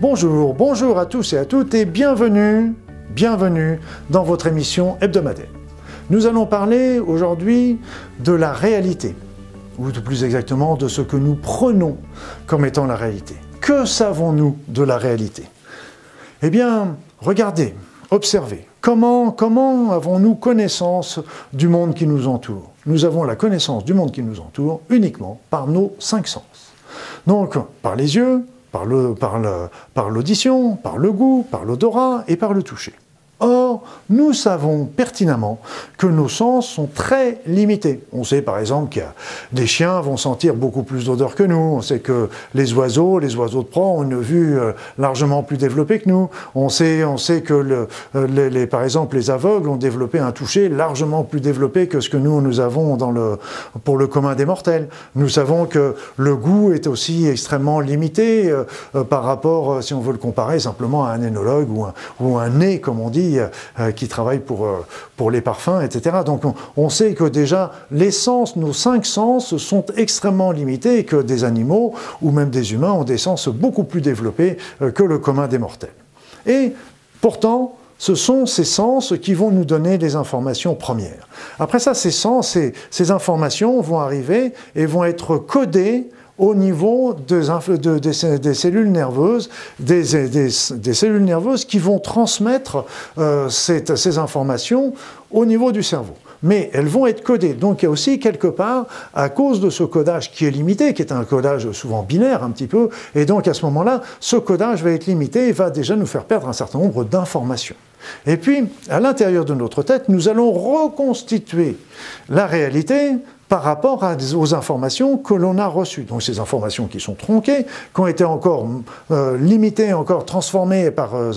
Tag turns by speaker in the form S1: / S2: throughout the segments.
S1: Bonjour, bonjour à tous et à toutes et bienvenue, bienvenue dans votre émission hebdomadaire. Nous allons parler aujourd'hui de la réalité, ou plus exactement de ce que nous prenons comme étant la réalité. Que savons-nous de la réalité? Eh bien, regardez, observez. Comment, comment avons-nous connaissance du monde qui nous entoure? Nous avons la connaissance du monde qui nous entoure uniquement par nos cinq sens. Donc, par les yeux, par l'audition, par, par le goût, par l'odorat et par le toucher. Nous savons pertinemment que nos sens sont très limités. On sait par exemple que des chiens vont sentir beaucoup plus d'odeur que nous. On sait que les oiseaux, les oiseaux de proie ont une vue euh, largement plus développée que nous. On sait, on sait que, euh, par exemple, les aveugles ont développé un toucher largement plus développé que ce que nous, nous avons pour le commun des mortels. Nous savons que le goût est aussi extrêmement limité euh, par rapport, si on veut le comparer, simplement à un énologue ou un, nez, comme on dit, qui travaillent pour, euh, pour les parfums, etc. Donc on, sait que déjà les sens, nos cinq sens sont extrêmement limités et que des animaux ou même des humains ont des sens beaucoup plus développés euh, que le commun des mortels. Et pourtant, ce sont ces sens qui vont nous donner des informations premières. Après ça, ces sens, ces, ces informations vont arriver et vont être codées au niveau des, cellules nerveuses, des, cellules nerveuses qui vont transmettre euh, ces informations au niveau du cerveau. Mais elles vont être codées. Donc il y a aussi quelque part, à cause de ce codage qui est limité, qui est un codage souvent binaire un petit peu, et donc à ce moment-là, ce codage va être limité et va déjà nous faire perdre un certain nombre d'informations. Et puis, à l'intérieur de notre tête, nous allons reconstituer la réalité par rapport aux informations que l'on a reçues. Donc ces informations qui sont tronquées, qui ont été encore euh, limitées, encore transformées par, euh,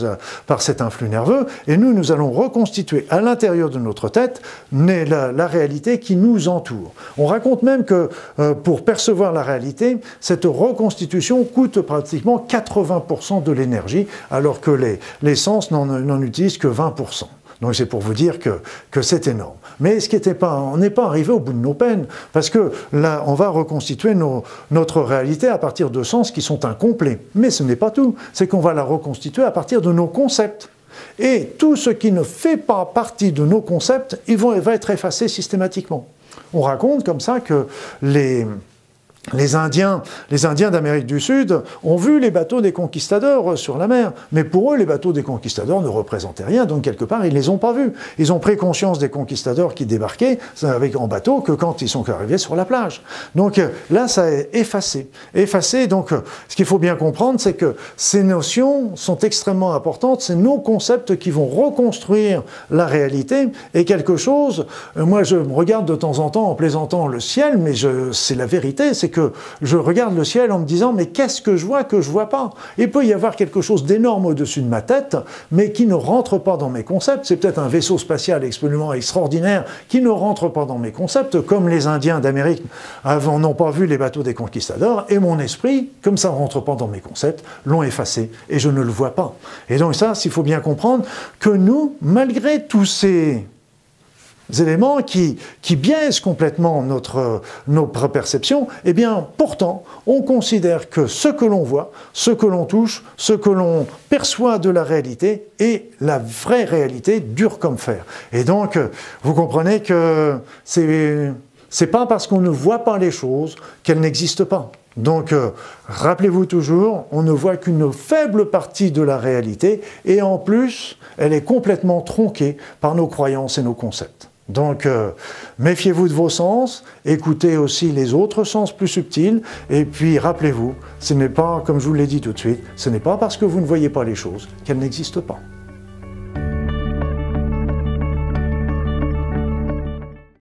S1: par cet influx nerveux, et nous, nous allons reconstituer à l'intérieur de notre tête la, la, réalité qui nous entoure. On raconte même que euh, pour percevoir la réalité, cette reconstitution coûte pratiquement 80% de l'énergie, alors que les, les sens n'en utilisent que 20%. Donc c'est pour vous dire que, que c'est énorme. Mais ce qui était pas, on n'est pas arrivé au bout de nos peines, parce que là, on va reconstituer notre réalité à partir de sens qui sont incomplets. Mais ce n'est pas tout, c'est qu'on va la reconstituer à partir de nos concepts. Et tout ce qui ne fait pas partie de nos concepts, il va être effacé systématiquement. On raconte comme ça que les, les Indiens, les Indiens d'Amérique du Sud ont vu les bateaux des conquistadors sur la mer, mais pour eux, les bateaux des conquistadors ne représentaient rien, donc quelque part, ils ne les ont pas vus. Ils ont pris conscience des conquistadors qui débarquaient avec, en bateau que quand ils sont arrivés sur la plage. Donc là, ça est effacé. Effacé, donc ce qu'il faut bien comprendre, c'est que ces notions sont extrêmement importantes, c'est nos concepts qui vont reconstruire la réalité, et quelque chose, euh, moi je regarde de temps en temps en plaisantant le ciel, mais c'est la vérité, que je regarde le ciel en me disant mais qu'est-ce que je vois que je vois pas? Il peut y avoir quelque chose d'énorme au-dessus de ma tête, mais qui ne rentre pas dans mes concepts. C'est peut-être un vaisseau spatial absolument extraordinaire qui ne rentre pas dans mes concepts, comme les Indiens d'Amérique n'ont pas vu les bateaux des conquistadors, et mon esprit, comme ça ne rentre pas dans mes concepts, l'ont effacé, et je ne le vois pas. Et donc ça, il faut bien comprendre que nous, malgré tous ces éléments qui, qui biaisent complètement notre, notre perception, eh bien, pourtant, on considère que ce que l'on voit, ce que l'on touche, ce que l'on perçoit de la réalité est la vraie réalité dure comme fer. Et donc, vous comprenez que c'est, c'est pas parce qu'on ne voit pas les choses qu'elles n'existent pas. Donc, euh, rappelez-vous toujours, on ne voit qu'une faible partie de la réalité, et en plus, elle est complètement tronquée par nos croyances et nos concepts. Donc, euh, méfiez-vous de vos sens, écoutez aussi les autres sens plus subtils, et puis rappelez-vous, ce n'est pas, comme je vous l'ai dit tout de suite, ce n'est pas parce que vous ne voyez pas les choses qu'elles n'existent pas.